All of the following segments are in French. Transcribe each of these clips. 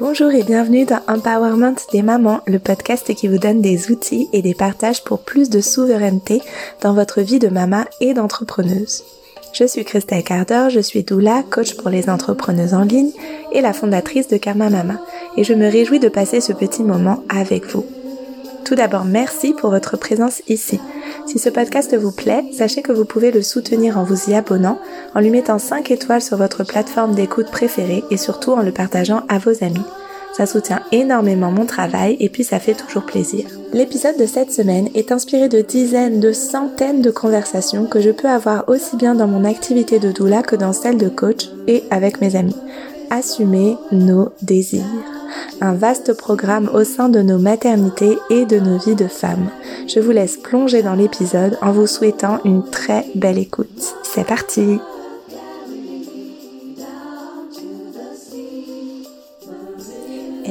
Bonjour et bienvenue dans Empowerment des mamans, le podcast qui vous donne des outils et des partages pour plus de souveraineté dans votre vie de maman et d'entrepreneuse. Je suis Christelle Carder, je suis doula, coach pour les entrepreneuses en ligne et la fondatrice de Karma Mama et je me réjouis de passer ce petit moment avec vous. Tout d'abord, merci pour votre présence ici. Si ce podcast vous plaît, sachez que vous pouvez le soutenir en vous y abonnant, en lui mettant 5 étoiles sur votre plateforme d'écoute préférée et surtout en le partageant à vos amis. Ça soutient énormément mon travail et puis ça fait toujours plaisir. L'épisode de cette semaine est inspiré de dizaines, de centaines de conversations que je peux avoir aussi bien dans mon activité de doula que dans celle de coach et avec mes amis. Assumer nos désirs un vaste programme au sein de nos maternités et de nos vies de femmes. Je vous laisse plonger dans l'épisode en vous souhaitant une très belle écoute. C'est parti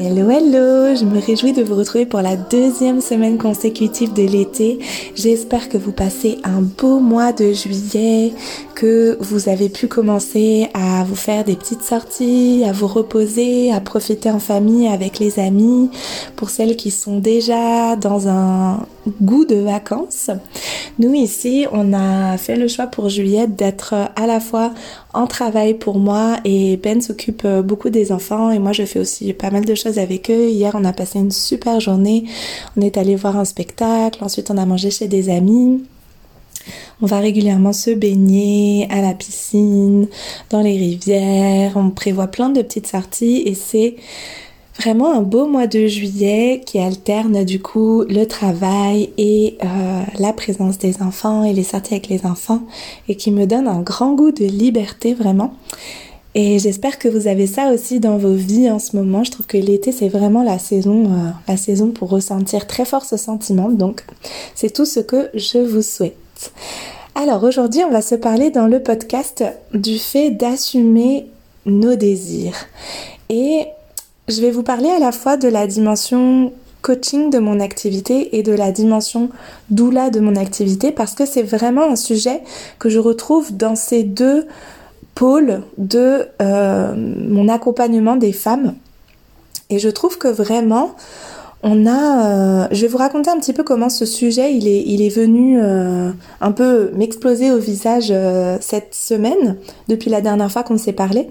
Hello hello, je me réjouis de vous retrouver pour la deuxième semaine consécutive de l'été. J'espère que vous passez un beau mois de juillet, que vous avez pu commencer à vous faire des petites sorties, à vous reposer, à profiter en famille avec les amis. Pour celles qui sont déjà dans un goût de vacances, nous ici, on a fait le choix pour juillet d'être à la fois en travail pour moi et Ben s'occupe beaucoup des enfants et moi je fais aussi pas mal de choses avec eux. Hier, on a passé une super journée. On est allé voir un spectacle, ensuite on a mangé chez des amis. On va régulièrement se baigner à la piscine, dans les rivières. On prévoit plein de petites sorties et c'est vraiment un beau mois de juillet qui alterne du coup le travail et euh, la présence des enfants et les sorties avec les enfants et qui me donne un grand goût de liberté vraiment. Et j'espère que vous avez ça aussi dans vos vies en ce moment. Je trouve que l'été c'est vraiment la saison, euh, la saison pour ressentir très fort ce sentiment. Donc c'est tout ce que je vous souhaite. Alors aujourd'hui, on va se parler dans le podcast du fait d'assumer nos désirs. Et je vais vous parler à la fois de la dimension coaching de mon activité et de la dimension doula de mon activité parce que c'est vraiment un sujet que je retrouve dans ces deux pôles de euh, mon accompagnement des femmes. Et je trouve que vraiment, on a, euh, je vais vous raconter un petit peu comment ce sujet il est, il est venu euh, un peu m'exploser au visage cette semaine depuis la dernière fois qu'on s'est parlé.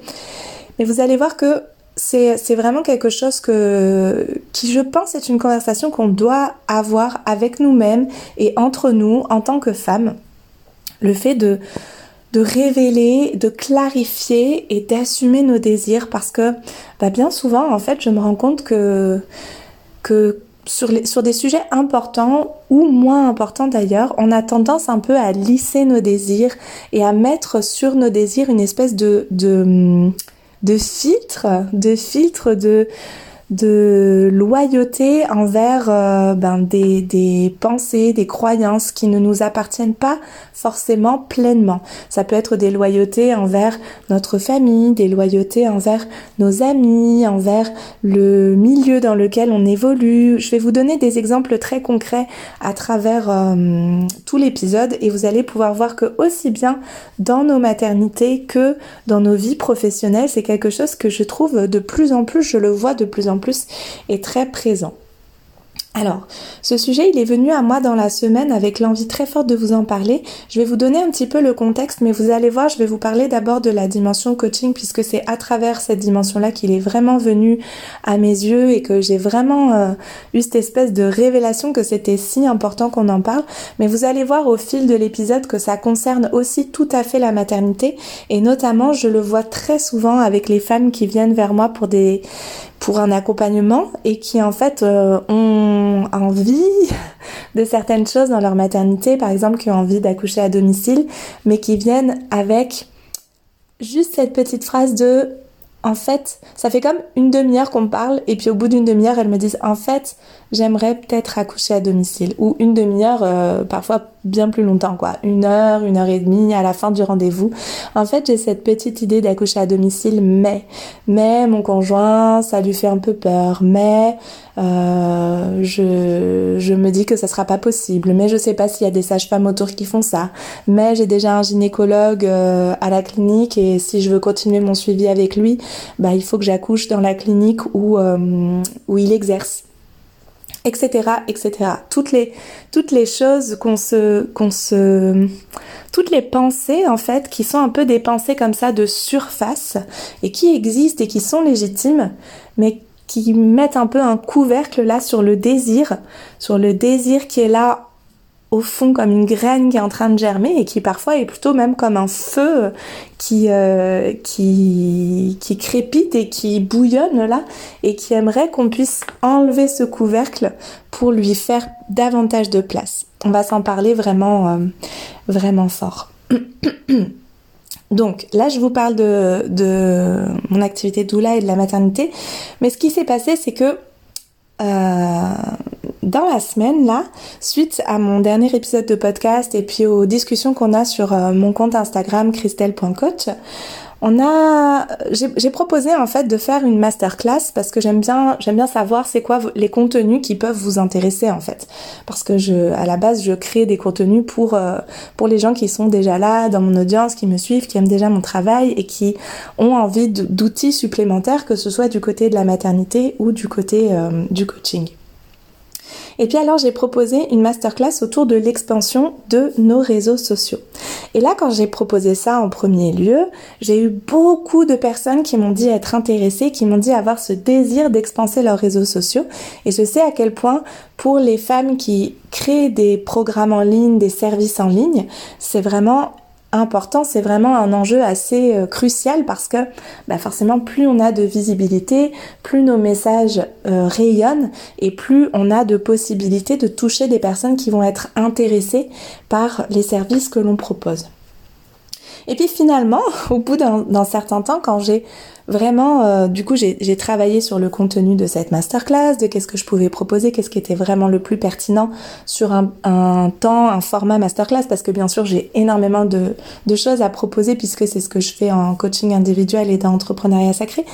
Mais vous allez voir que c'est, vraiment quelque chose que, qui je pense est une conversation qu'on doit avoir avec nous-mêmes et entre nous en tant que femmes. Le fait de, révéler, de clarifier et d'assumer nos désirs parce que bah bien souvent en fait je me rends compte que sur, des sujets importants ou moins importants d'ailleurs, on a tendance un peu à lisser nos désirs et à mettre sur nos désirs une espèce de, de filtre, de filtre de, de loyauté envers euh, ben, des, des pensées, des croyances qui ne nous appartiennent pas forcément pleinement. Ça peut être des loyautés envers notre famille, des loyautés envers nos amis, envers le milieu dans lequel on évolue. Je vais vous donner des exemples très concrets à travers euh, tout l'épisode et vous allez pouvoir voir que aussi bien dans nos maternités que dans nos vies professionnelles, c'est quelque chose que je trouve de plus en plus, je le vois de plus en plus est très présent. Alors, ce sujet, il est venu à moi dans la semaine avec l'envie très forte de vous en parler. Je vais vous donner un petit peu le contexte, mais vous allez voir, je vais vous parler d'abord de la dimension coaching, puisque c'est à travers cette dimension-là qu'il est vraiment venu à mes yeux et que j'ai vraiment euh, eu cette espèce de révélation que c'était si important qu'on en parle. Mais vous allez voir au fil de l'épisode que ça concerne aussi tout à fait la maternité, et notamment, je le vois très souvent avec les femmes qui viennent vers moi pour des pour un accompagnement et qui en fait euh, ont envie de certaines choses dans leur maternité, par exemple qui ont envie d'accoucher à domicile, mais qui viennent avec juste cette petite phrase de en fait, ça fait comme une demi-heure qu'on parle et puis au bout d'une demi-heure, elles me disent en fait, j'aimerais peut-être accoucher à domicile. Ou une demi-heure, euh, parfois bien plus longtemps, quoi. Une heure, une heure et demie à la fin du rendez-vous. En fait, j'ai cette petite idée d'accoucher à domicile, mais, mais mon conjoint, ça lui fait un peu peur, mais euh, je, je me dis que ça sera pas possible, mais je sais pas s'il y a des sages-femmes autour qui font ça, mais j'ai déjà un gynécologue euh, à la clinique et si je veux continuer mon suivi avec lui, bah il faut que j'accouche dans la clinique où, euh, où il exerce etc., etc. Toutes les, toutes les choses qu'on se, qu'on se, toutes les pensées, en fait, qui sont un peu des pensées comme ça de surface et qui existent et qui sont légitimes, mais qui mettent un peu un couvercle là sur le désir, sur le désir qui est là au fond comme une graine qui est en train de germer et qui parfois est plutôt même comme un feu qui, euh, qui, qui crépite et qui bouillonne là et qui aimerait qu'on puisse enlever ce couvercle pour lui faire davantage de place. On va s'en parler vraiment, euh, vraiment fort. Donc là, je vous parle de, de mon activité doula et de la maternité, mais ce qui s'est passé, c'est que dans la semaine là, suite à mon dernier épisode de podcast et puis aux discussions qu'on a sur euh, mon compte Instagram christelle.coach, on a, j'ai proposé en fait de faire une masterclass parce que j'aime bien, j'aime bien savoir c'est quoi les contenus qui peuvent vous intéresser en fait. Parce que je, à la base, je crée des contenus pour euh, pour les gens qui sont déjà là dans mon audience, qui me suivent, qui aiment déjà mon travail et qui ont envie d'outils supplémentaires, que ce soit du côté de la maternité ou du côté euh, du coaching. Et puis alors j'ai proposé une masterclass autour de l'expansion de nos réseaux sociaux. Et là quand j'ai proposé ça en premier lieu, j'ai eu beaucoup de personnes qui m'ont dit être intéressées, qui m'ont dit avoir ce désir d'expanser leurs réseaux sociaux. Et je sais à quel point pour les femmes qui créent des programmes en ligne, des services en ligne, c'est vraiment important, c'est vraiment un enjeu assez euh, crucial parce que bah forcément plus on a de visibilité, plus nos messages euh, rayonnent et plus on a de possibilités de toucher des personnes qui vont être intéressées par les services que l'on propose. Et puis finalement, au bout d'un certain temps, quand j'ai vraiment, euh, du coup, j'ai travaillé sur le contenu de cette masterclass, de qu'est-ce que je pouvais proposer, qu'est-ce qui était vraiment le plus pertinent sur un, temps, un format masterclass, parce que bien sûr, j'ai énormément de, de, choses à proposer puisque c'est ce que je fais en coaching individuel et dans entrepreneuriat sacré.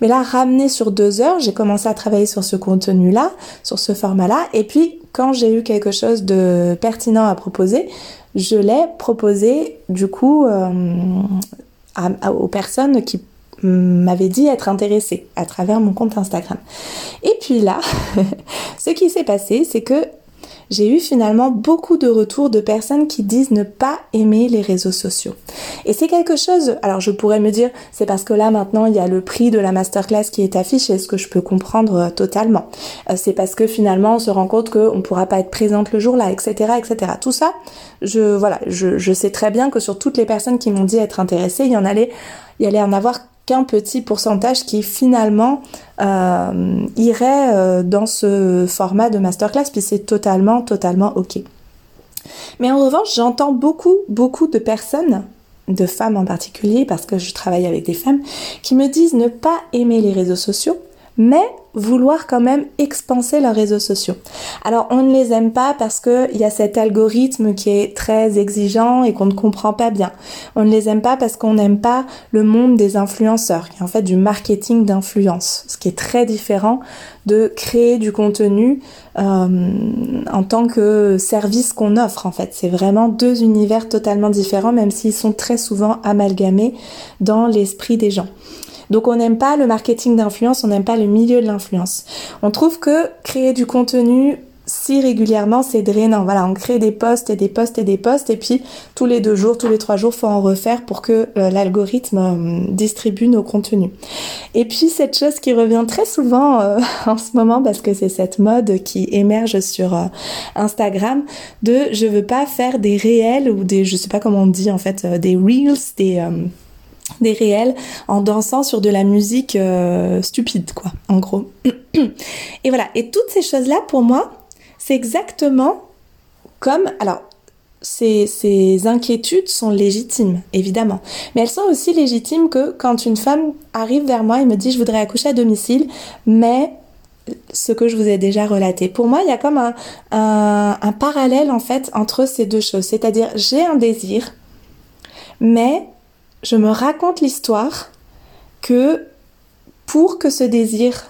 Mais là, ramené sur deux heures, j'ai commencé à travailler sur ce contenu-là, sur ce format-là, et puis quand j'ai eu quelque chose de pertinent à proposer, je l'ai proposé du coup euh, aux personnes qui m'avait dit être intéressée à travers mon compte Instagram. Et puis là, ce qui s'est passé, c'est que j'ai eu finalement beaucoup de retours de personnes qui disent ne pas aimer les réseaux sociaux. Et c'est quelque chose, alors je pourrais me dire, c'est parce que là maintenant il y a le prix de la masterclass qui est affiché, ce que je peux comprendre euh, totalement. Euh, c'est parce que finalement on se rend compte qu'on ne pourra pas être présente le jour là, etc. etc. Tout ça, je, voilà, je, je sais très bien que sur toutes les personnes qui m'ont dit être intéressées, il y en allait, il y allait en avoir qu'un petit pourcentage qui finalement euh, irait euh, dans ce format de masterclass, puis c'est totalement, totalement ok. Mais en revanche, j'entends beaucoup, beaucoup de personnes, de femmes en particulier, parce que je travaille avec des femmes, qui me disent ne pas aimer les réseaux sociaux, mais vouloir quand même expanser leurs réseaux sociaux. Alors on ne les aime pas parce qu'il y a cet algorithme qui est très exigeant et qu'on ne comprend pas bien. On ne les aime pas parce qu'on n'aime pas le monde des influenceurs, qui est en fait du marketing d'influence, ce qui est très différent de créer du contenu euh, en tant que service qu'on offre en fait. C'est vraiment deux univers totalement différents, même s'ils sont très souvent amalgamés dans l'esprit des gens. Donc on n'aime pas le marketing d'influence, on n'aime pas le milieu de l'influence. On trouve que créer du contenu si régulièrement c'est drainant. Voilà, on crée des posts et des posts et des posts et puis tous les deux jours, tous les trois jours, faut en refaire pour que euh, l'algorithme euh, distribue nos contenus. Et puis cette chose qui revient très souvent euh, en ce moment parce que c'est cette mode qui émerge sur Instagram de je veux pas faire des réels ou des je sais pas comment on dit en fait des reels, des des réels en dansant sur de la musique euh, stupide, quoi, en gros. Et voilà, et toutes ces choses-là, pour moi, c'est exactement comme... Alors, ces, inquiétudes sont légitimes, évidemment. Mais elles sont aussi légitimes que quand une femme arrive vers moi et me dit je voudrais accoucher à domicile, mais ce que je vous ai déjà relaté. Pour moi, il y a comme un parallèle en fait entre ces deux choses. C'est-à-dire, j'ai un désir, mais je me raconte l'histoire que pour que ce désir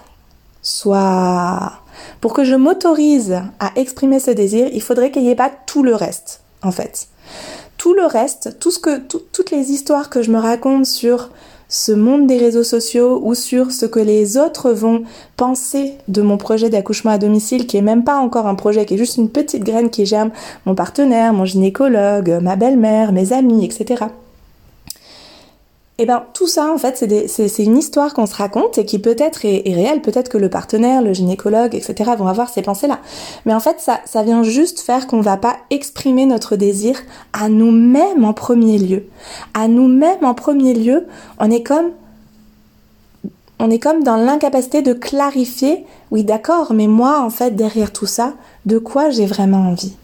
soit... Pour que je m'autorise à exprimer ce désir, il faudrait qu'il n'y ait pas tout le reste, en fait. Tout le reste, tout ce que, toutes les histoires que je me raconte sur ce monde des réseaux sociaux ou sur ce que les autres vont penser de mon projet d'accouchement à domicile, qui est même pas encore un projet, qui est juste une petite graine qui germe mon partenaire, mon gynécologue, ma belle-mère, mes amis, etc. Et eh ben tout ça en fait c'est une histoire qu'on se raconte et qui peut-être est, réelle, peut-être que le partenaire, le gynécologue, etc. vont avoir ces pensées-là. Mais en fait ça, ça vient juste faire qu'on va pas exprimer notre désir à nous-mêmes en premier lieu. À nous-mêmes en premier lieu, on est comme on est comme dans l'incapacité de clarifier, oui d'accord, mais moi en fait derrière tout ça, de quoi j'ai vraiment envie?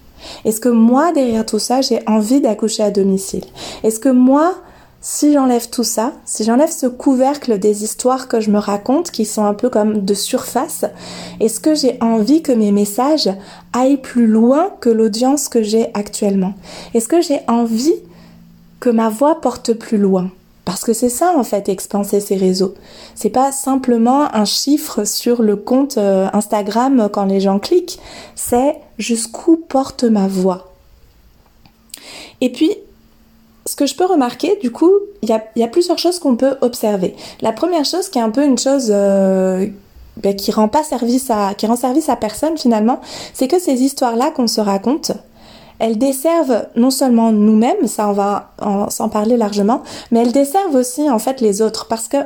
Est-ce que moi derrière tout ça, j'ai envie d'accoucher à domicile? Est-ce que moi si j'enlève tout ça, si j'enlève ce couvercle des histoires que je me raconte, qui sont un peu comme de surface, est-ce que j'ai envie que mes messages aillent plus loin que l'audience que j'ai actuellement? Est-ce que j'ai envie que ma voix porte plus loin? Parce que c'est ça en fait expanser ces réseaux. C'est pas simplement un chiffre sur le compte euh, Instagram quand les gens cliquent, c'est jusqu'où porte ma voix. Et puis ce que je peux remarquer, du coup, il y a, plusieurs choses qu'on peut observer. La première chose, qui est un peu une chose euh, ben, qui rend pas service à, qui rend service à personne finalement, c'est que ces histoires-là qu'on se raconte, elles desservent non seulement nous-mêmes, ça on va s'en parler largement, mais elles desservent aussi en fait les autres parce que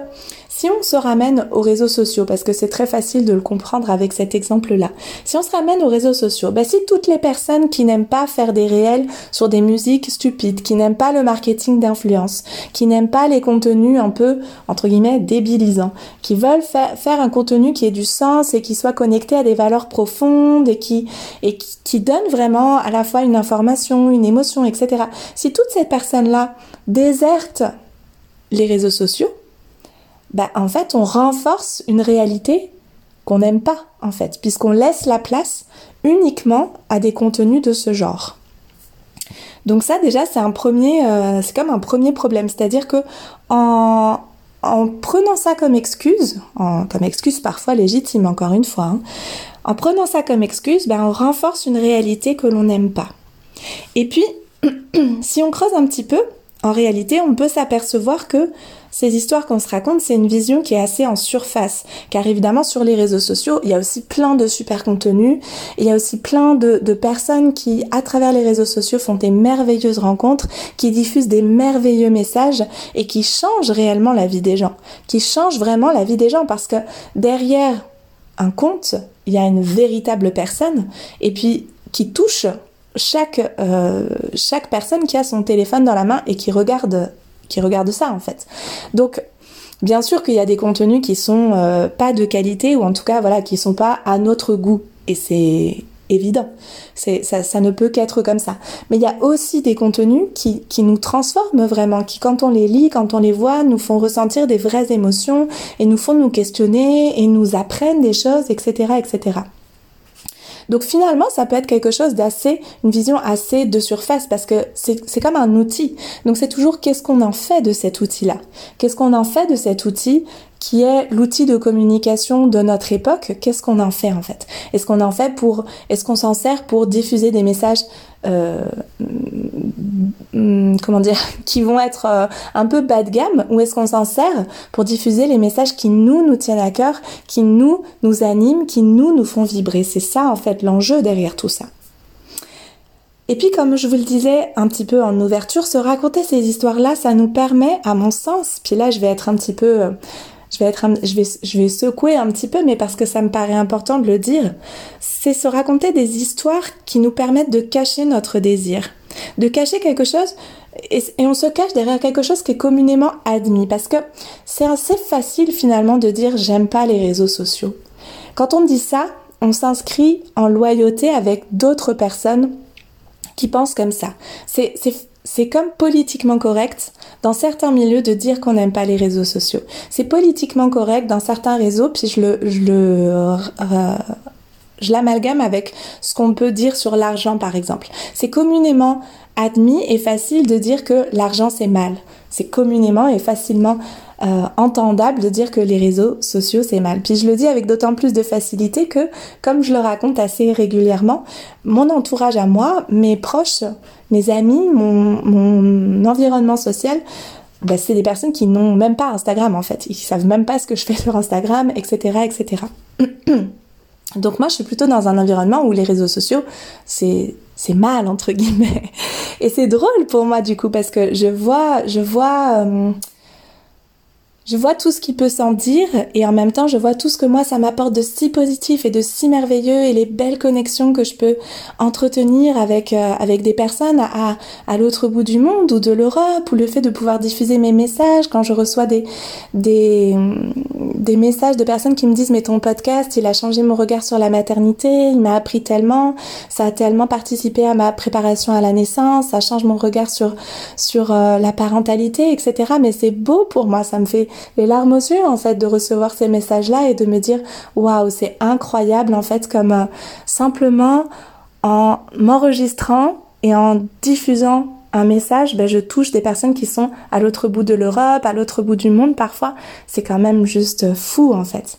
si on se ramène aux réseaux sociaux, parce que c'est très facile de le comprendre avec cet exemple-là, si on se ramène aux réseaux sociaux, ben si toutes les personnes qui n'aiment pas faire des réels sur des musiques stupides, qui n'aiment pas le marketing d'influence, qui n'aiment pas les contenus un peu, entre guillemets, débilisants, qui veulent faire un contenu qui ait du sens et qui soit connecté à des valeurs profondes et qui, et qui, qui donne vraiment à la fois une information, une émotion, etc. Si toutes ces personnes-là désertent les réseaux sociaux, bah, en fait, on renforce une réalité qu'on n'aime pas, en fait, puisqu'on laisse la place uniquement à des contenus de ce genre. Donc ça, déjà, c'est un premier, euh, c'est comme un premier problème, c'est-à-dire que en, en prenant ça comme excuse, comme excuse parfois légitime, encore une fois, hein, en prenant ça comme excuse, ben, on renforce une réalité que l'on n'aime pas. Et puis, si on creuse un petit peu, en réalité, on peut s'apercevoir que ces histoires qu'on se raconte, c'est une vision qui est assez en surface. Car évidemment, sur les réseaux sociaux, il y a aussi plein de super contenus. Il y a aussi plein de, personnes qui, à travers les réseaux sociaux, font des merveilleuses rencontres, qui diffusent des merveilleux messages et qui changent réellement la vie des gens. Qui changent vraiment la vie des gens parce que derrière un compte, il y a une véritable personne et puis qui touche chaque, euh, chaque personne qui a son téléphone dans la main et qui regarde, qui regarde ça en fait. Donc bien sûr qu'il y a des contenus qui sont euh, pas de qualité ou en tout cas voilà qui sont pas à notre goût et c'est évident. Ça ne peut qu'être comme ça. Mais il y a aussi des contenus qui, qui nous transforment vraiment, qui quand on les lit, quand on les voit, nous font ressentir des vraies émotions et nous font nous questionner et nous apprennent des choses, etc., etc. Donc finalement, ça peut être quelque chose d'assez, une vision assez de surface parce que c'est comme un outil. Donc c'est toujours qu'est-ce qu'on en fait de cet outil-là? Qu'est-ce qu'on en fait de cet outil qui est l'outil de communication de notre époque, qu'est-ce qu'on en fait en fait? Est-ce qu'on en fait pour, est-ce qu'on s'en sert pour diffuser des messages, euh, mm, comment dire, qui vont être euh, un peu bas de gamme, ou est-ce qu'on s'en sert pour diffuser les messages qui nous nous tiennent à cœur, qui nous nous animent, qui nous nous font vibrer? C'est ça en fait l'enjeu derrière tout ça. Et puis, comme je vous le disais un petit peu en ouverture, se raconter ces histoires-là, ça nous permet, à mon sens, puis là je vais être un petit peu euh, je vais être, je vais, je vais secouer un petit peu, mais parce que ça me paraît important de le dire, c'est se raconter des histoires qui nous permettent de cacher notre désir, de cacher quelque chose, et, on se cache derrière quelque chose qui est communément admis, parce que c'est assez facile finalement de dire j'aime pas les réseaux sociaux. Quand on dit ça, on s'inscrit en loyauté avec d'autres personnes qui pensent comme ça. C'est c'est comme politiquement correct dans certains milieux de dire qu'on n'aime pas les réseaux sociaux. C'est politiquement correct dans certains réseaux, puis je je euh, je l'amalgame avec ce qu'on peut dire sur l'argent par exemple. C'est communément admis et facile de dire que l'argent c'est mal. C'est communément et facilement euh, entendable de dire que les réseaux sociaux c'est mal. Puis je le dis avec d'autant plus de facilité que, comme je le raconte assez régulièrement, mon entourage à moi, mes proches, mes amis, mon, mon environnement social, ben, c'est des personnes qui n'ont même pas Instagram en fait. Ils savent même pas ce que je fais sur Instagram, etc., etc. Donc moi, je suis plutôt dans un environnement où les réseaux sociaux, c'est c'est mal entre guillemets. Et c'est drôle pour moi du coup parce que je vois je vois euh, je vois tout ce qui peut s'en dire et en même temps je vois tout ce que moi ça m'apporte de si positif et de si merveilleux et les belles connexions que je peux entretenir avec euh, avec des personnes à, à l'autre bout du monde ou de l'Europe ou le fait de pouvoir diffuser mes messages. Quand je reçois des des des messages de personnes qui me disent mais ton podcast il a changé mon regard sur la maternité il m'a appris tellement ça a tellement participé à ma préparation à la naissance ça change mon regard sur sur euh, la parentalité etc mais c'est beau pour moi ça me fait les larmes aux yeux en fait de recevoir ces messages-là et de me dire waouh c'est incroyable en fait comme euh, simplement en m'enregistrant et en diffusant un message, ben, je touche des personnes qui sont à l'autre bout de l'Europe, à l'autre bout du monde parfois. C'est quand même juste fou en fait.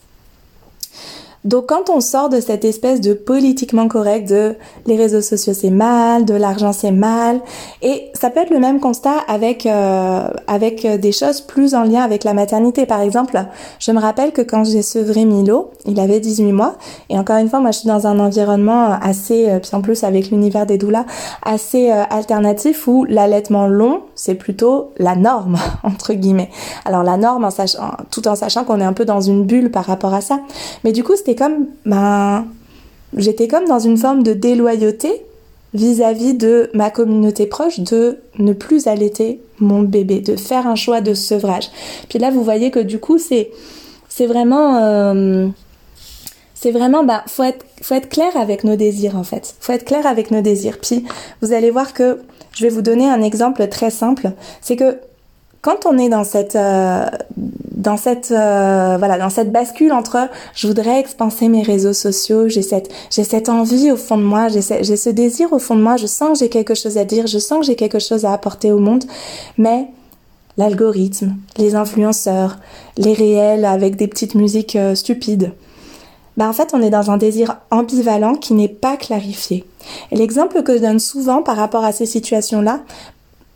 Donc quand on sort de cette espèce de politiquement correct de les réseaux sociaux c'est mal, de l'argent c'est mal, et ça peut être le même constat avec euh, avec des choses plus en lien avec la maternité. Par exemple, je me rappelle que quand j'ai sevré Milo, il avait 18 mois, et encore une fois, moi je suis dans un environnement assez, euh, puis en plus avec l'univers des doulas, assez euh, alternatif où l'allaitement long c'est plutôt la norme entre guillemets. Alors la norme en tout en sachant qu'on est un peu dans une bulle par rapport à ça, mais du coup comme, ben, j'étais comme dans une forme de déloyauté vis-à-vis de ma communauté proche de ne plus allaiter mon bébé, de faire un choix de sevrage. Puis là, vous voyez que du coup, c'est, c'est vraiment, euh, c'est vraiment, ben, faut être, clair avec nos désirs en fait. Faut être clair avec nos désirs. Puis vous allez voir que je vais vous donner un exemple très simple. C'est que quand on est dans cette euh, euh, bascule entre je voudrais expanser mes réseaux sociaux j'ai cette envie au fond de moi j'ai j'ai ce désir au fond de moi je sens que j'ai quelque chose à dire je sens que j'ai quelque chose à apporter au monde mais l'algorithme les influenceurs les réels avec des petites musiques euh, stupides bah en fait on est dans un désir ambivalent qui n'est pas clarifié l'exemple que je donne souvent par rapport à ces situations là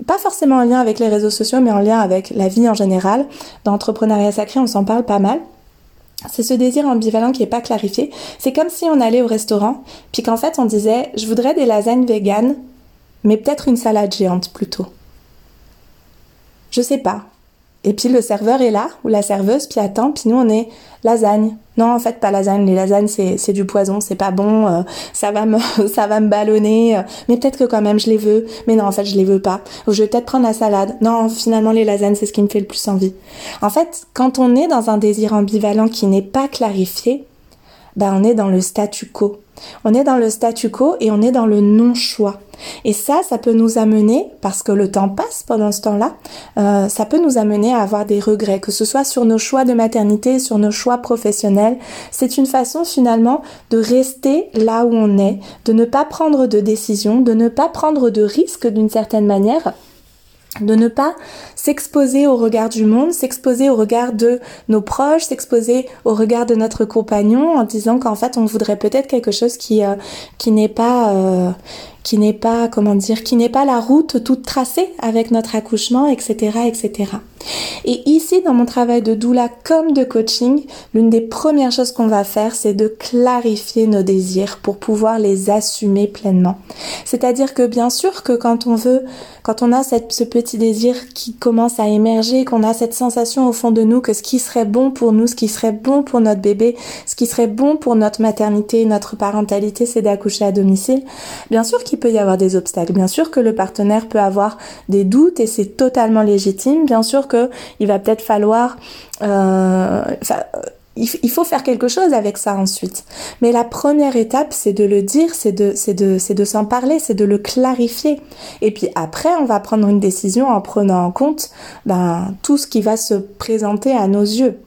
pas forcément en lien avec les réseaux sociaux, mais en lien avec la vie en général. Dans Entrepreneuriat Sacré, on s'en parle pas mal. C'est ce désir ambivalent qui n'est pas clarifié. C'est comme si on allait au restaurant, puis qu'en fait on disait je voudrais des lasagnes véganes, mais peut-être une salade géante plutôt. Je sais pas. Et puis le serveur est là, ou la serveuse, puis attend, puis nous on est lasagne. Non, en fait, pas lasagne. Les lasagnes, c'est, du poison, c'est pas bon, euh, ça va me, ça va me ballonner. Euh, mais peut-être que quand même, je les veux. Mais non, en fait, je les veux pas. Ou je vais peut-être prendre la salade. Non, finalement, les lasagnes, c'est ce qui me fait le plus envie. En fait, quand on est dans un désir ambivalent qui n'est pas clarifié, bah, on est dans le statu quo. On est dans le statu quo et on est dans le non-choix. Et ça, ça peut nous amener, parce que le temps passe pendant ce temps-là, euh, ça peut nous amener à avoir des regrets, que ce soit sur nos choix de maternité, sur nos choix professionnels. C'est une façon finalement de rester là où on est, de ne pas prendre de décision, de ne pas prendre de risques d'une certaine manière de ne pas s'exposer au regard du monde, s'exposer au regard de nos proches, s'exposer au regard de notre compagnon en disant qu'en fait on voudrait peut-être quelque chose qui euh, qui n'est pas euh, qui n'est pas comment dire qui n'est pas la route toute tracée avec notre accouchement etc etc et ici, dans mon travail de doula comme de coaching, l'une des premières choses qu'on va faire, c'est de clarifier nos désirs pour pouvoir les assumer pleinement. C'est-à-dire que bien sûr que quand on veut, quand on a cette, ce petit désir qui commence à émerger, qu'on a cette sensation au fond de nous que ce qui serait bon pour nous, ce qui serait bon pour notre bébé, ce qui serait bon pour notre maternité, notre parentalité, c'est d'accoucher à domicile, bien sûr qu'il peut y avoir des obstacles, bien sûr que le partenaire peut avoir des doutes et c'est totalement légitime, bien sûr il va peut-être falloir euh, il faut faire quelque chose avec ça ensuite. Mais la première étape, c'est de le dire, c'est de, s'en parler, c'est de le clarifier. Et puis après, on va prendre une décision en prenant en compte ben, tout ce qui va se présenter à nos yeux.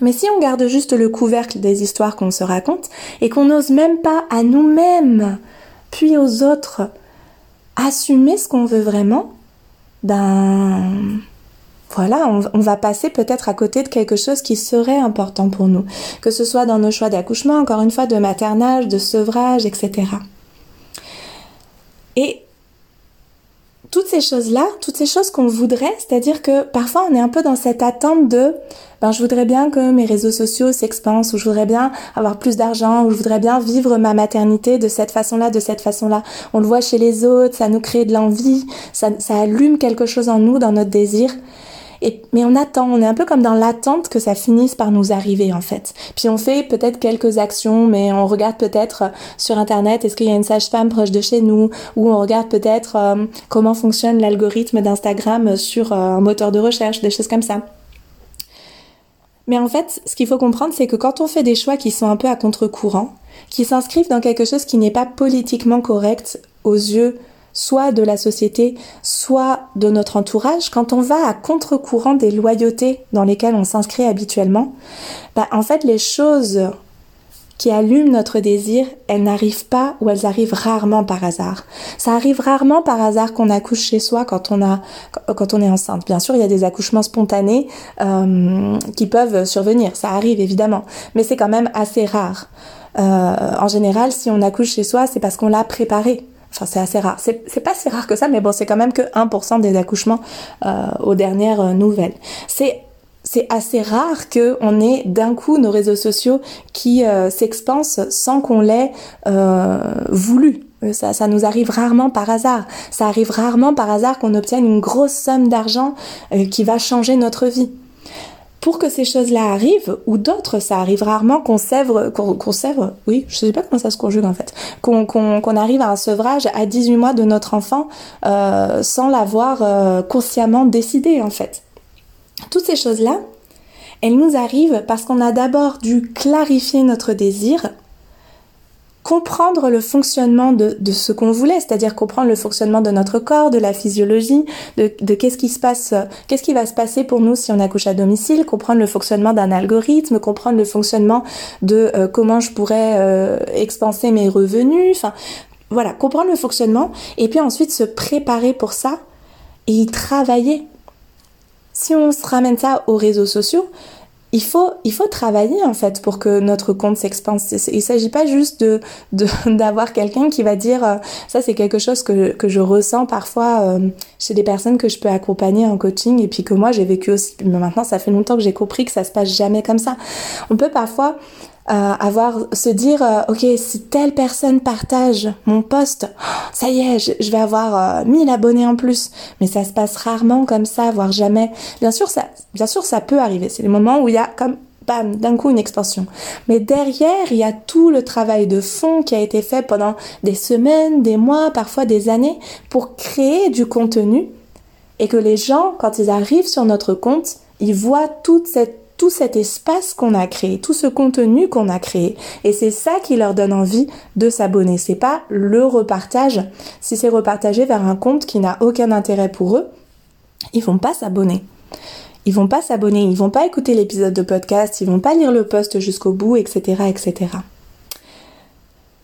Mais si on garde juste le couvercle des histoires qu'on se raconte et qu'on n'ose même pas à nous-mêmes, puis aux autres, assumer ce qu'on veut vraiment, ben voilà, on, va passer peut-être à côté de quelque chose qui serait important pour nous, que ce soit dans nos choix d'accouchement, encore une fois, de maternage, de sevrage, etc. Et toutes ces choses-là, toutes ces choses qu'on voudrait, c'est-à-dire que parfois on est un peu dans cette attente de ben je voudrais bien que mes réseaux sociaux s'expansent ou je voudrais bien avoir plus d'argent ou je voudrais bien vivre ma maternité de cette façon-là, de cette façon-là. On le voit chez les autres, ça nous crée de l'envie, ça, ça allume quelque chose en nous, dans notre désir mais on attend, on est un peu comme dans l'attente que ça finisse par nous arriver en fait. Puis on fait peut-être quelques actions, mais on regarde peut-être euh, sur internet est-ce qu'il y a une sage-femme proche de chez nous, ou on regarde peut-être euh, comment fonctionne l'algorithme d'Instagram sur euh, un moteur de recherche, des choses comme ça. Mais en fait, ce qu'il faut comprendre, c'est que quand on fait des choix qui sont un peu à contre-courant, qui s'inscrivent dans quelque chose qui n'est pas politiquement correct aux yeux soit de la société, soit de notre entourage, quand on va à contre-courant des loyautés dans lesquelles on s'inscrit habituellement, bah, en fait les choses qui allument notre désir, elles n'arrivent pas ou elles arrivent rarement par hasard. Ça arrive rarement par hasard qu'on accouche chez soi quand on a quand on est enceinte. Bien sûr, il y a des accouchements spontanés euh, qui peuvent survenir, ça arrive évidemment, mais c'est quand même assez rare. Euh, en général, si on accouche chez soi, c'est parce qu'on l'a préparé. C'est assez rare. C'est pas si rare que ça, mais bon, c'est quand même que 1% des accouchements euh, aux dernières euh, nouvelles. C'est assez rare que on ait d'un coup nos réseaux sociaux qui euh, s'expansent sans qu'on l'ait voulu. Ça nous arrive rarement par hasard. Ça arrive rarement par hasard qu'on obtienne une grosse somme d'argent qui va changer notre vie pour que ces choses-là arrivent, ou d'autres, ça arrive rarement qu'on sèvre, qu'on sèvre, oui, je sais pas comment ça se conjugue en fait, qu'on arrive à un sevrage à 18 mois de notre enfant euh, sans l'avoir euh, consciemment décidé en fait. Toutes ces choses-là, elles nous arrivent parce qu'on a d'abord dû clarifier notre désir, comprendre le fonctionnement de, de ce qu'on voulait, c'est-à-dire comprendre le fonctionnement de notre corps, de la physiologie, de, de qu'est-ce qui se passe, qu'est-ce qui va se passer pour nous si on accouche à domicile, comprendre le fonctionnement d'un algorithme, comprendre le fonctionnement de euh, comment je pourrais euh, expanser mes revenus, enfin voilà, comprendre le fonctionnement et puis ensuite se préparer pour ça et y travailler. Si on se ramène ça aux réseaux sociaux, il faut, il faut travailler en fait pour que notre compte s'expande. Il ne s'agit pas juste de d'avoir quelqu'un qui va dire euh, ça c'est quelque chose que, que je ressens parfois euh, chez des personnes que je peux accompagner en coaching et puis que moi j'ai vécu aussi. Mais maintenant ça fait longtemps que j'ai compris que ça se passe jamais comme ça. On peut parfois euh, avoir se dire euh, ok si telle personne partage mon post ça y est je, vais avoir 1000 euh, abonnés en plus. Mais ça se passe rarement comme ça voire jamais. Bien sûr ça bien sûr ça peut arriver. C'est les moments où il y a comme bam d'un coup une expansion. Mais derrière il y a tout le travail de fond qui a été fait pendant des semaines des mois parfois des années pour créer du contenu. Et que les gens quand ils arrivent sur notre compte ils voient toute cette tout cet espace qu'on a créé, tout ce contenu qu'on a créé. Et c'est ça qui leur donne envie de s'abonner. C'est pas le repartage. Si c'est repartagé vers un compte qui n'a aucun intérêt pour eux, ils vont pas s'abonner. Ils vont pas s'abonner, ils vont pas écouter l'épisode de podcast, ils vont pas lire le post jusqu'au bout, etc., etc.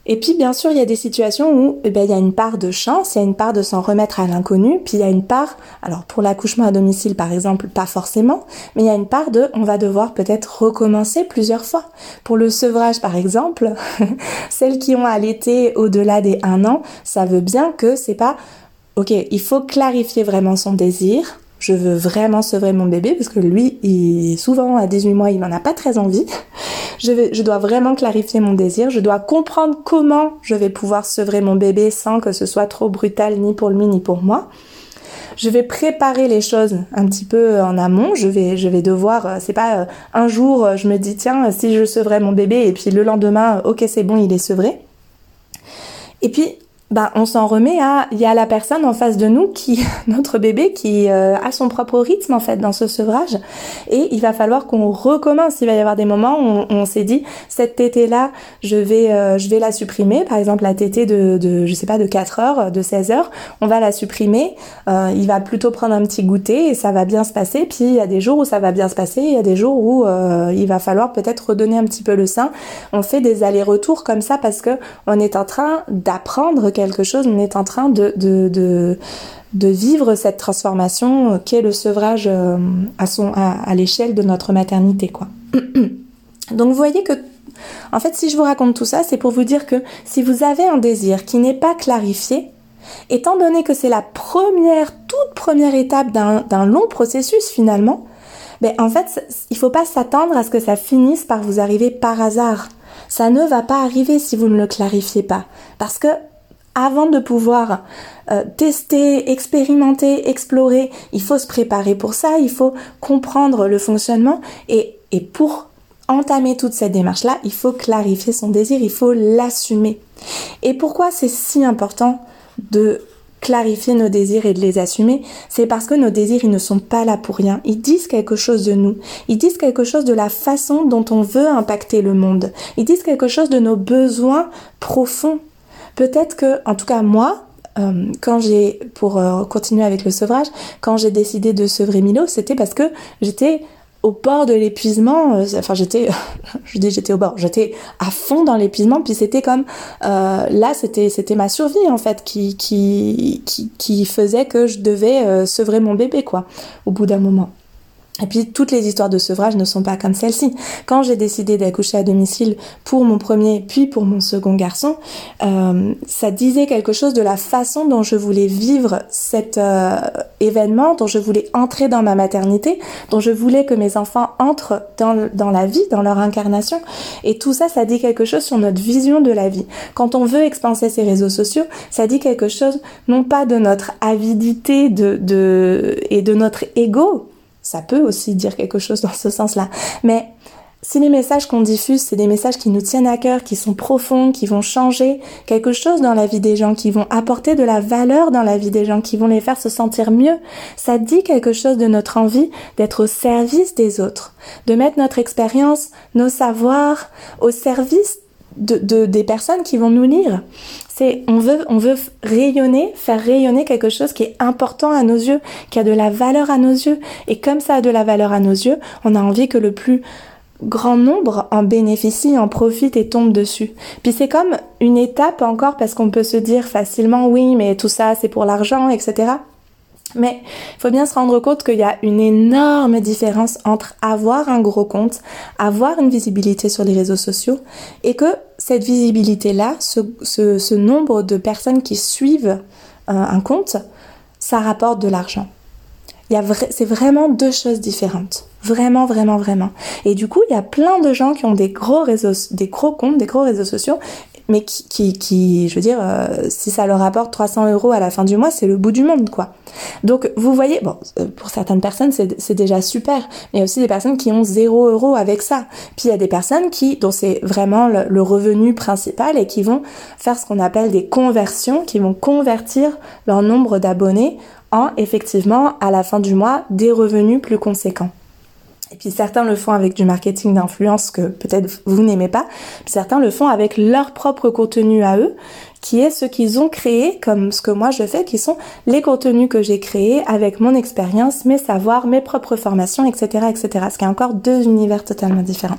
Et puis bien sûr, il y a des situations où eh ben, il y a une part de chance, il y a une part de s'en remettre à l'inconnu, puis il y a une part, alors pour l'accouchement à domicile par exemple, pas forcément, mais il y a une part de on va devoir peut-être recommencer plusieurs fois. Pour le sevrage par exemple, celles qui ont allaité au-delà des un an, ça veut bien que c'est pas ok, il faut clarifier vraiment son désir, je veux vraiment sevrer mon bébé parce que lui, souvent à 18 mois, il n'en a pas très envie. Je dois vraiment clarifier mon désir. Je dois comprendre comment je vais pouvoir sevrer mon bébé sans que ce soit trop brutal ni pour lui ni pour moi. Je vais préparer les choses un petit peu en amont. Je vais, je vais devoir, euh, c'est pas euh, un jour, euh, je me dis tiens, si je sevrais mon bébé et puis le lendemain, ok c'est bon, il est sevré. Et puis bah, on s'en remet à, il y a la personne en face de nous qui, notre bébé qui euh, a son propre rythme en fait dans ce sevrage, et il va falloir qu'on recommence. Il va y avoir des moments où on, s'est dit cette tétée là, je vais, euh, je vais la supprimer. Par exemple la tétée de, de, je sais pas, de 4 heures, de 16 heures, on va la supprimer. Euh, il va plutôt prendre un petit goûter et ça va bien se passer. Puis il y a des jours où ça va bien se passer, il y a des jours où il va falloir peut-être redonner un petit peu le sein. On fait des allers-retours comme ça parce que on est en train d'apprendre quelque chose, on est en train de, de, de, vivre cette transformation qu'est le sevrage euh, à, son, à, l'échelle de notre maternité. Quoi. Donc vous voyez que, en fait, si je vous raconte tout ça, c'est pour vous dire que si vous avez un désir qui n'est pas clarifié, étant donné que c'est la première, toute première étape d'un long processus finalement, ben en fait, il faut pas s'attendre à ce que ça finisse par vous arriver par hasard. Ça ne va pas arriver si vous ne le clarifiez pas. Parce que avant de pouvoir euh, tester, expérimenter, explorer, il faut se préparer pour ça, il faut comprendre le fonctionnement et, et pour entamer toute cette démarche-là, il faut clarifier son désir, il faut l'assumer. Et pourquoi c'est si important de clarifier nos désirs et de les assumer, c'est parce que nos désirs, ils ne sont pas là pour rien. Ils disent quelque chose de nous. Ils disent quelque chose de la façon dont on veut impacter le monde. Ils disent quelque chose de nos besoins profonds. Peut-être que, en tout cas moi, euh, quand j'ai, pour euh, continuer avec le sevrage, quand j'ai décidé de sevrer Milo, c'était parce que j'étais au bord de l'épuisement. Euh, enfin, j'étais, je dis j'étais au bord, j'étais à fond dans l'épuisement. Puis c'était comme, là, c'était, c'était ma survie en fait qui, qui, qui, qui faisait que je devais sevrer mon bébé quoi, au bout d'un moment. Et puis toutes les histoires de sevrage ne sont pas comme celle-ci. Quand j'ai décidé d'accoucher à domicile pour mon premier puis pour mon second garçon, euh, ça disait quelque chose de la façon dont je voulais vivre cet euh, événement, dont je voulais entrer dans ma maternité, dont je voulais que mes enfants entrent dans, dans la vie, dans leur incarnation. Et tout ça, ça dit quelque chose sur notre vision de la vie. Quand on veut expanser ces réseaux sociaux, ça dit quelque chose non pas de notre avidité de, de, et de notre ego, ça peut aussi dire quelque chose dans ce sens-là. Mais si les messages qu'on diffuse, c'est des messages qui nous tiennent à cœur, qui sont profonds, qui vont changer quelque chose dans la vie des gens, qui vont apporter de la valeur dans la vie des gens, qui vont les faire se sentir mieux, ça dit quelque chose de notre envie d'être au service des autres, de mettre notre expérience, nos savoirs au service de, des personnes qui vont nous lire. C'est on veut on veut rayonner, faire rayonner quelque chose qui est important à nos yeux, qui a de la valeur à nos yeux. Et comme ça a de la valeur à nos yeux, on a envie que le plus grand nombre en bénéficie, en profite et tombe dessus. Puis c'est comme une étape encore parce qu'on peut se dire facilement oui, mais tout ça c'est pour l'argent, etc. Mais il faut bien se rendre compte qu'il y a une énorme différence entre avoir un gros compte, avoir une visibilité sur les réseaux sociaux et que cette visibilité-là, ce, nombre de personnes qui suivent euh, un compte, ça rapporte de l'argent. c'est vraiment deux choses différentes. Vraiment, vraiment, vraiment. Et du coup, il y a plein de gens qui ont des gros réseaux, des gros comptes, des gros réseaux sociaux mais qui, qui, qui, je veux dire, euh, si ça leur apporte 300 euros à la fin du mois, c'est le bout du monde, quoi. Donc, vous voyez, bon, euh, pour certaines personnes, c'est déjà super, mais il y a aussi des personnes qui ont 0 euros avec ça. Puis il y a des personnes qui, dont c'est vraiment le, le, revenu principal et qui vont faire ce qu'on appelle des conversions, qui vont convertir leur nombre d'abonnés en, effectivement, à la fin du mois, des revenus plus conséquents. Et puis certains le font avec du marketing d'influence que peut-être vous n'aimez pas. Certains le font avec leur propre contenu à eux, qui est ce qu'ils ont créé, comme ce que moi je fais, qui sont les contenus que j'ai créés avec mon expérience, mes savoirs, mes propres formations, etc., etc. Ce qui est encore deux univers totalement différents.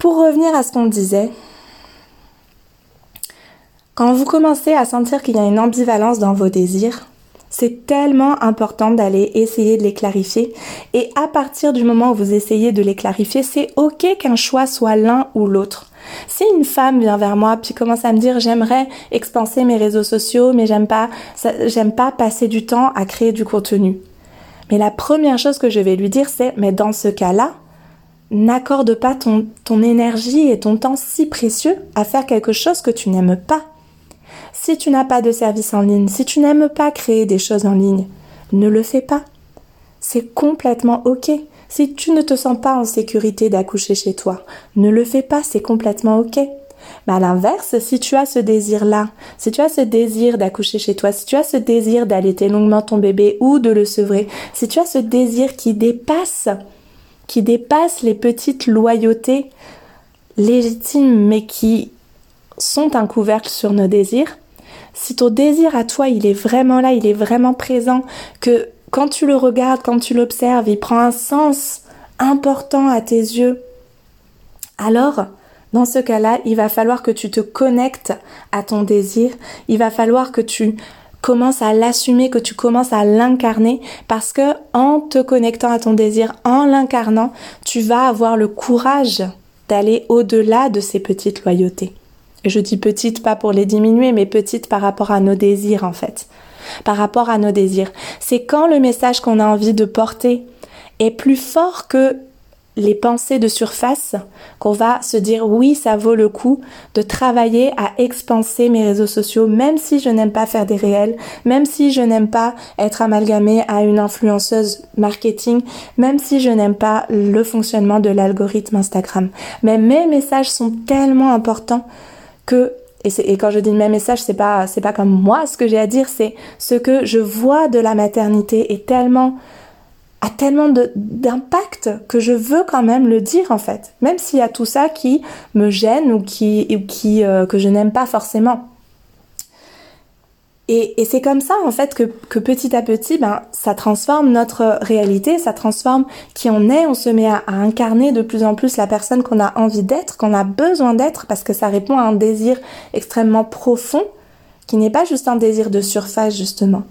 Pour revenir à ce qu'on disait, quand vous commencez à sentir qu'il y a une ambivalence dans vos désirs, c'est tellement important d'aller essayer de les clarifier. Et à partir du moment où vous essayez de les clarifier, c'est ok qu'un choix soit l'un ou l'autre. Si une femme vient vers moi puis commence à me dire j'aimerais expanser mes réseaux sociaux mais j'aime pas j'aime pas passer du temps à créer du contenu. Mais la première chose que je vais lui dire c'est mais dans ce cas-là, n'accorde pas ton, ton énergie et ton temps si précieux à faire quelque chose que tu n'aimes pas. Si tu n'as pas de service en ligne, si tu n'aimes pas créer des choses en ligne, ne le fais pas. C'est complètement ok. Si tu ne te sens pas en sécurité d'accoucher chez toi, ne le fais pas, c'est complètement ok. Mais à l'inverse, si tu as ce désir-là, si tu as ce désir d'accoucher chez toi, si tu as ce désir d'allaiter longuement ton bébé ou de le sevrer, si tu as ce désir qui dépasse, qui dépasse les petites loyautés légitimes mais qui sont un couvercle sur nos désirs, si ton désir à toi, il est vraiment là, il est vraiment présent, que quand tu le regardes, quand tu l'observes, il prend un sens important à tes yeux, alors dans ce cas-là, il va falloir que tu te connectes à ton désir, il va falloir que tu commences à l'assumer, que tu commences à l'incarner parce que en te connectant à ton désir, en l'incarnant, tu vas avoir le courage d'aller au-delà de ces petites loyautés. Je dis petites pas pour les diminuer, mais petites par rapport à nos désirs en fait. Par rapport à nos désirs. C'est quand le message qu'on a envie de porter est plus fort que les pensées de surface qu'on va se dire oui, ça vaut le coup de travailler à expanser mes réseaux sociaux, même si je n'aime pas faire des réels, même si je n'aime pas être amalgamée à une influenceuse marketing, même si je n'aime pas le fonctionnement de l'algorithme Instagram. Mais mes messages sont tellement importants que et, quand je dis mes messages, c'est pas c'est pas comme moi ce que j'ai à dire, c'est ce que je vois de la maternité est tellement a tellement d'impact que je veux quand même le dire en fait, même s'il y a tout ça qui me gêne ou qui, qui euh, que je n'aime pas forcément. Et, c'est comme ça en fait que, que, petit à petit, ben, ça transforme notre réalité, ça transforme qui on est, on se met à, à incarner de plus en plus la personne qu'on a envie d'être, qu'on a besoin d'être, parce que ça répond à un désir extrêmement profond, qui n'est pas juste un désir de surface justement.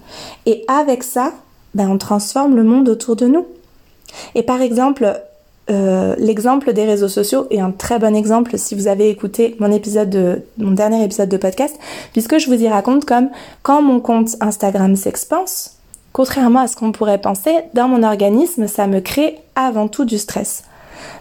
Et avec ça, ben, on transforme le monde autour de nous. Et par exemple, euh, l'exemple des réseaux sociaux est un très bon exemple si vous avez écouté mon épisode de mon dernier épisode de podcast, puisque je vous y raconte comme quand mon compte Instagram s'expanse, contrairement à ce qu'on pourrait penser, dans mon organisme, ça me crée avant tout du stress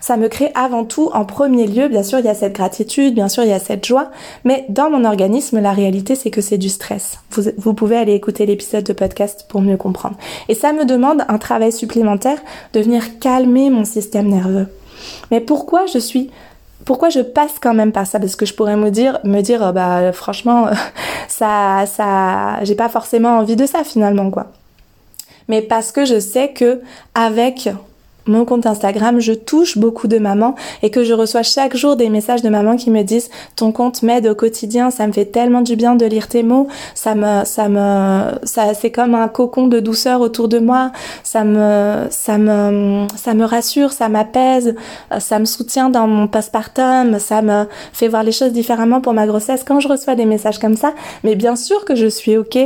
ça me crée avant tout, en premier lieu, bien sûr, il y a cette gratitude, bien sûr, il y a cette joie, mais dans mon organisme, la réalité, c'est que c'est du stress. Vous, pouvez aller écouter l'épisode de podcast pour mieux comprendre. Et ça me demande un travail supplémentaire de venir calmer mon système nerveux. Mais pourquoi je suis pourquoi je passe quand même par ça? Parce que je pourrais me dire, me dire, oh bah franchement, ça, ça, j'ai pas forcément envie de ça finalement quoi. Mais parce que je sais que avec mon compte Instagram, je touche beaucoup de mamans et que je reçois chaque jour des messages de mamans qui me disent ton compte m'aide au quotidien, ça me fait tellement du bien de lire tes mots, ça me ça me ça c'est comme un cocon de douceur autour de moi, ça me ça me ça me rassure, ça m'apaise, ça me soutient dans mon postpartum, ça me fait voir les choses différemment pour ma grossesse quand je reçois des messages comme ça, mais bien sûr que je suis OK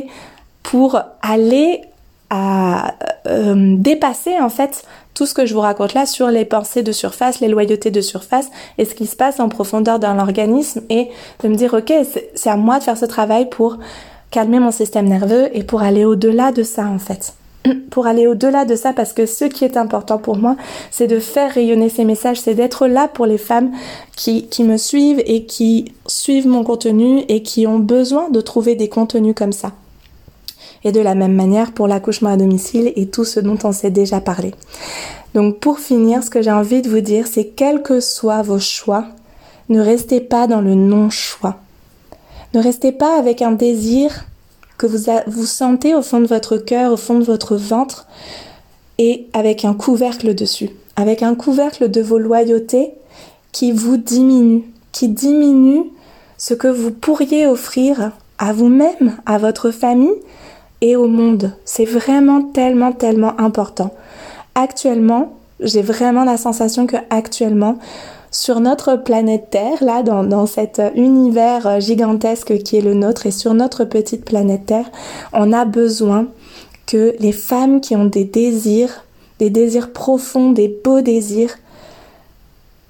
pour aller à euh, dépasser en fait tout ce que je vous raconte là sur les pensées de surface, les loyautés de surface et ce qui se passe en profondeur dans l'organisme et de me dire ok c'est à moi de faire ce travail pour calmer mon système nerveux et pour aller au-delà de ça en fait. Pour aller au-delà de ça parce que ce qui est important pour moi c'est de faire rayonner ces messages, c'est d'être là pour les femmes qui, qui me suivent et qui suivent mon contenu et qui ont besoin de trouver des contenus comme ça et de la même manière pour l'accouchement à domicile et tout ce dont on s'est déjà parlé. Donc pour finir, ce que j'ai envie de vous dire, c'est quels que soient vos choix, ne restez pas dans le non-choix. Ne restez pas avec un désir que vous, vous sentez au fond de votre cœur, au fond de votre ventre, et avec un couvercle dessus, avec un couvercle de vos loyautés qui vous diminue, qui diminue ce que vous pourriez offrir à vous-même, à votre famille, et au monde. C'est vraiment tellement, tellement important. Actuellement, j'ai vraiment la sensation que actuellement, sur notre planète Terre, là, dans, dans cet univers gigantesque qui est le nôtre et sur notre petite planète Terre, on a besoin que les femmes qui ont des désirs, des désirs profonds, des beaux désirs,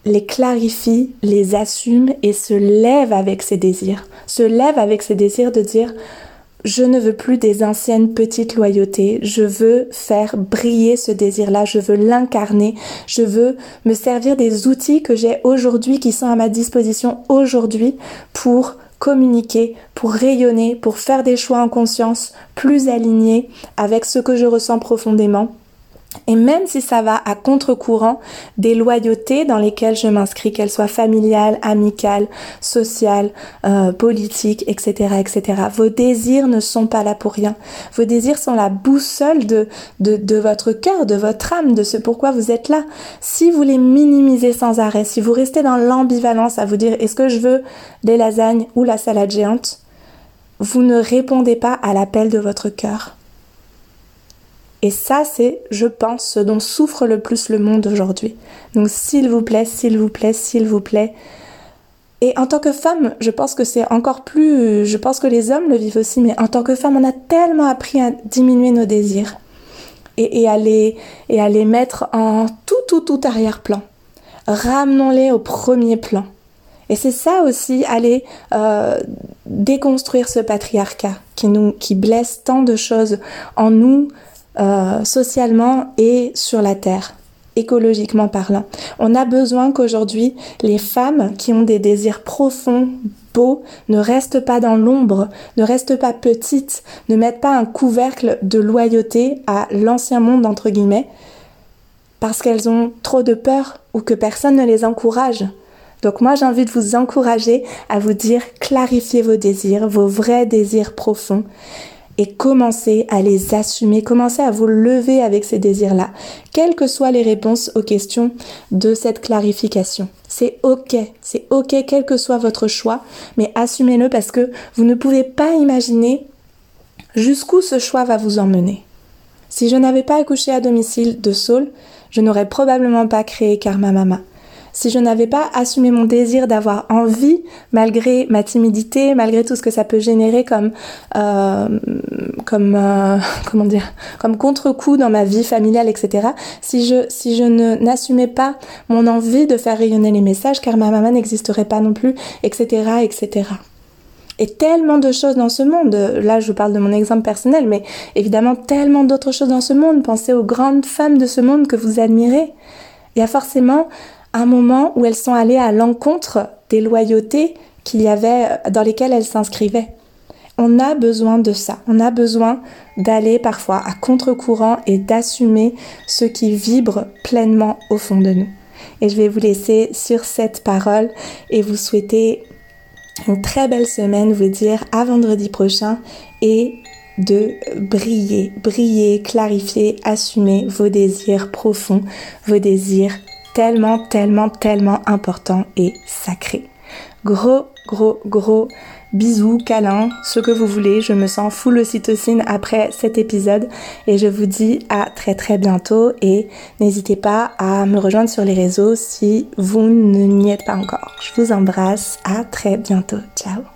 les clarifient, les assument et se lèvent avec ces désirs. Se lèvent avec ces désirs de dire je ne veux plus des anciennes petites loyautés, je veux faire briller ce désir-là, je veux l'incarner, je veux me servir des outils que j'ai aujourd'hui, qui sont à ma disposition aujourd'hui pour communiquer, pour rayonner, pour faire des choix en conscience plus alignés avec ce que je ressens profondément Et même si ça va à contre-courant des loyautés dans lesquelles je m'inscris, qu'elles soient familiales, amicales, sociales, euh, politiques, etc., etc., vos désirs ne sont pas là pour rien. Vos désirs sont la boussole de, de, de votre cœur, de votre âme, de ce pourquoi vous êtes là. Si vous les minimisez sans arrêt, si vous restez dans l'ambivalence à vous dire est-ce que je veux des lasagnes ou la salade géante, vous ne répondez pas à l'appel de votre cœur. Et ça, c'est, je pense, ce dont souffre le plus le monde aujourd'hui. Donc, s'il vous plaît, s'il vous plaît, s'il vous plaît. Et en tant que femme, je pense que c'est encore plus, je pense que les hommes le vivent aussi, mais en tant que femme, on a tellement appris à diminuer nos désirs et, à, les, et à les mettre en tout, tout, tout arrière-plan. Ramenons-les au premier plan. Et c'est ça aussi, aller euh, déconstruire ce patriarcat qui nous, qui blesse tant de choses en nous, euh, socialement et sur la terre écologiquement parlant. On a besoin qu'aujourd'hui, les femmes qui ont des désirs profonds, beaux, ne restent pas dans l'ombre, ne restent pas petites, ne mettent pas un couvercle de loyauté à l'ancien monde, entre guillemets, parce qu'elles ont trop de peur ou que personne ne les encourage. Donc moi de vous encourager à vous dire clarifiez vos désirs, vos vrais désirs profonds et commencez à les assumer, commencez à vous lever avec ces désirs-là, quelles que soient les réponses aux questions de cette clarification. C'est ok, c'est ok, quel que soit votre choix, mais assumez-le parce que vous ne pouvez pas imaginer jusqu'où ce choix va vous emmener. Si je n'avais pas accouché à domicile de Saul, je n'aurais probablement pas créé Karma Mama si je n'avais pas assumé mon désir d'avoir envie, malgré ma timidité, malgré tout ce que ça peut générer comme, euh, comme, euh, comme contre-coup dans ma vie familiale, etc. Si je, si je ne n'assumais pas mon envie de faire rayonner les messages, car ma maman n'existerait pas non plus, etc., etc. Et tellement de choses dans ce monde. Là, je vous parle de mon exemple personnel, mais évidemment tellement d'autres choses dans ce monde. Pensez aux grandes femmes de ce monde que vous admirez. Il y a forcément un moment où elles sont allées à l'encontre des loyautés qu'il y avait euh, dans lesquelles elles s'inscrivaient. On a besoin de ça. On a besoin d'aller parfois à contre-courant et d'assumer ce qui vibre pleinement au fond de nous. Et je vais vous laisser sur cette parole et vous souhaiter une très belle semaine, vous dire à vendredi prochain et de briller, briller, clarifier, assumer vos désirs profonds, vos désirs tellement, tellement, tellement important et sacré. Gros, gros, gros bisous, câlins, ce que vous voulez. Je me sens full ocytocine après cet épisode et je vous dis à très très bientôt et n'hésitez pas à me rejoindre sur les réseaux si vous n'y êtes pas encore. Je vous embrasse, à très bientôt. Ciao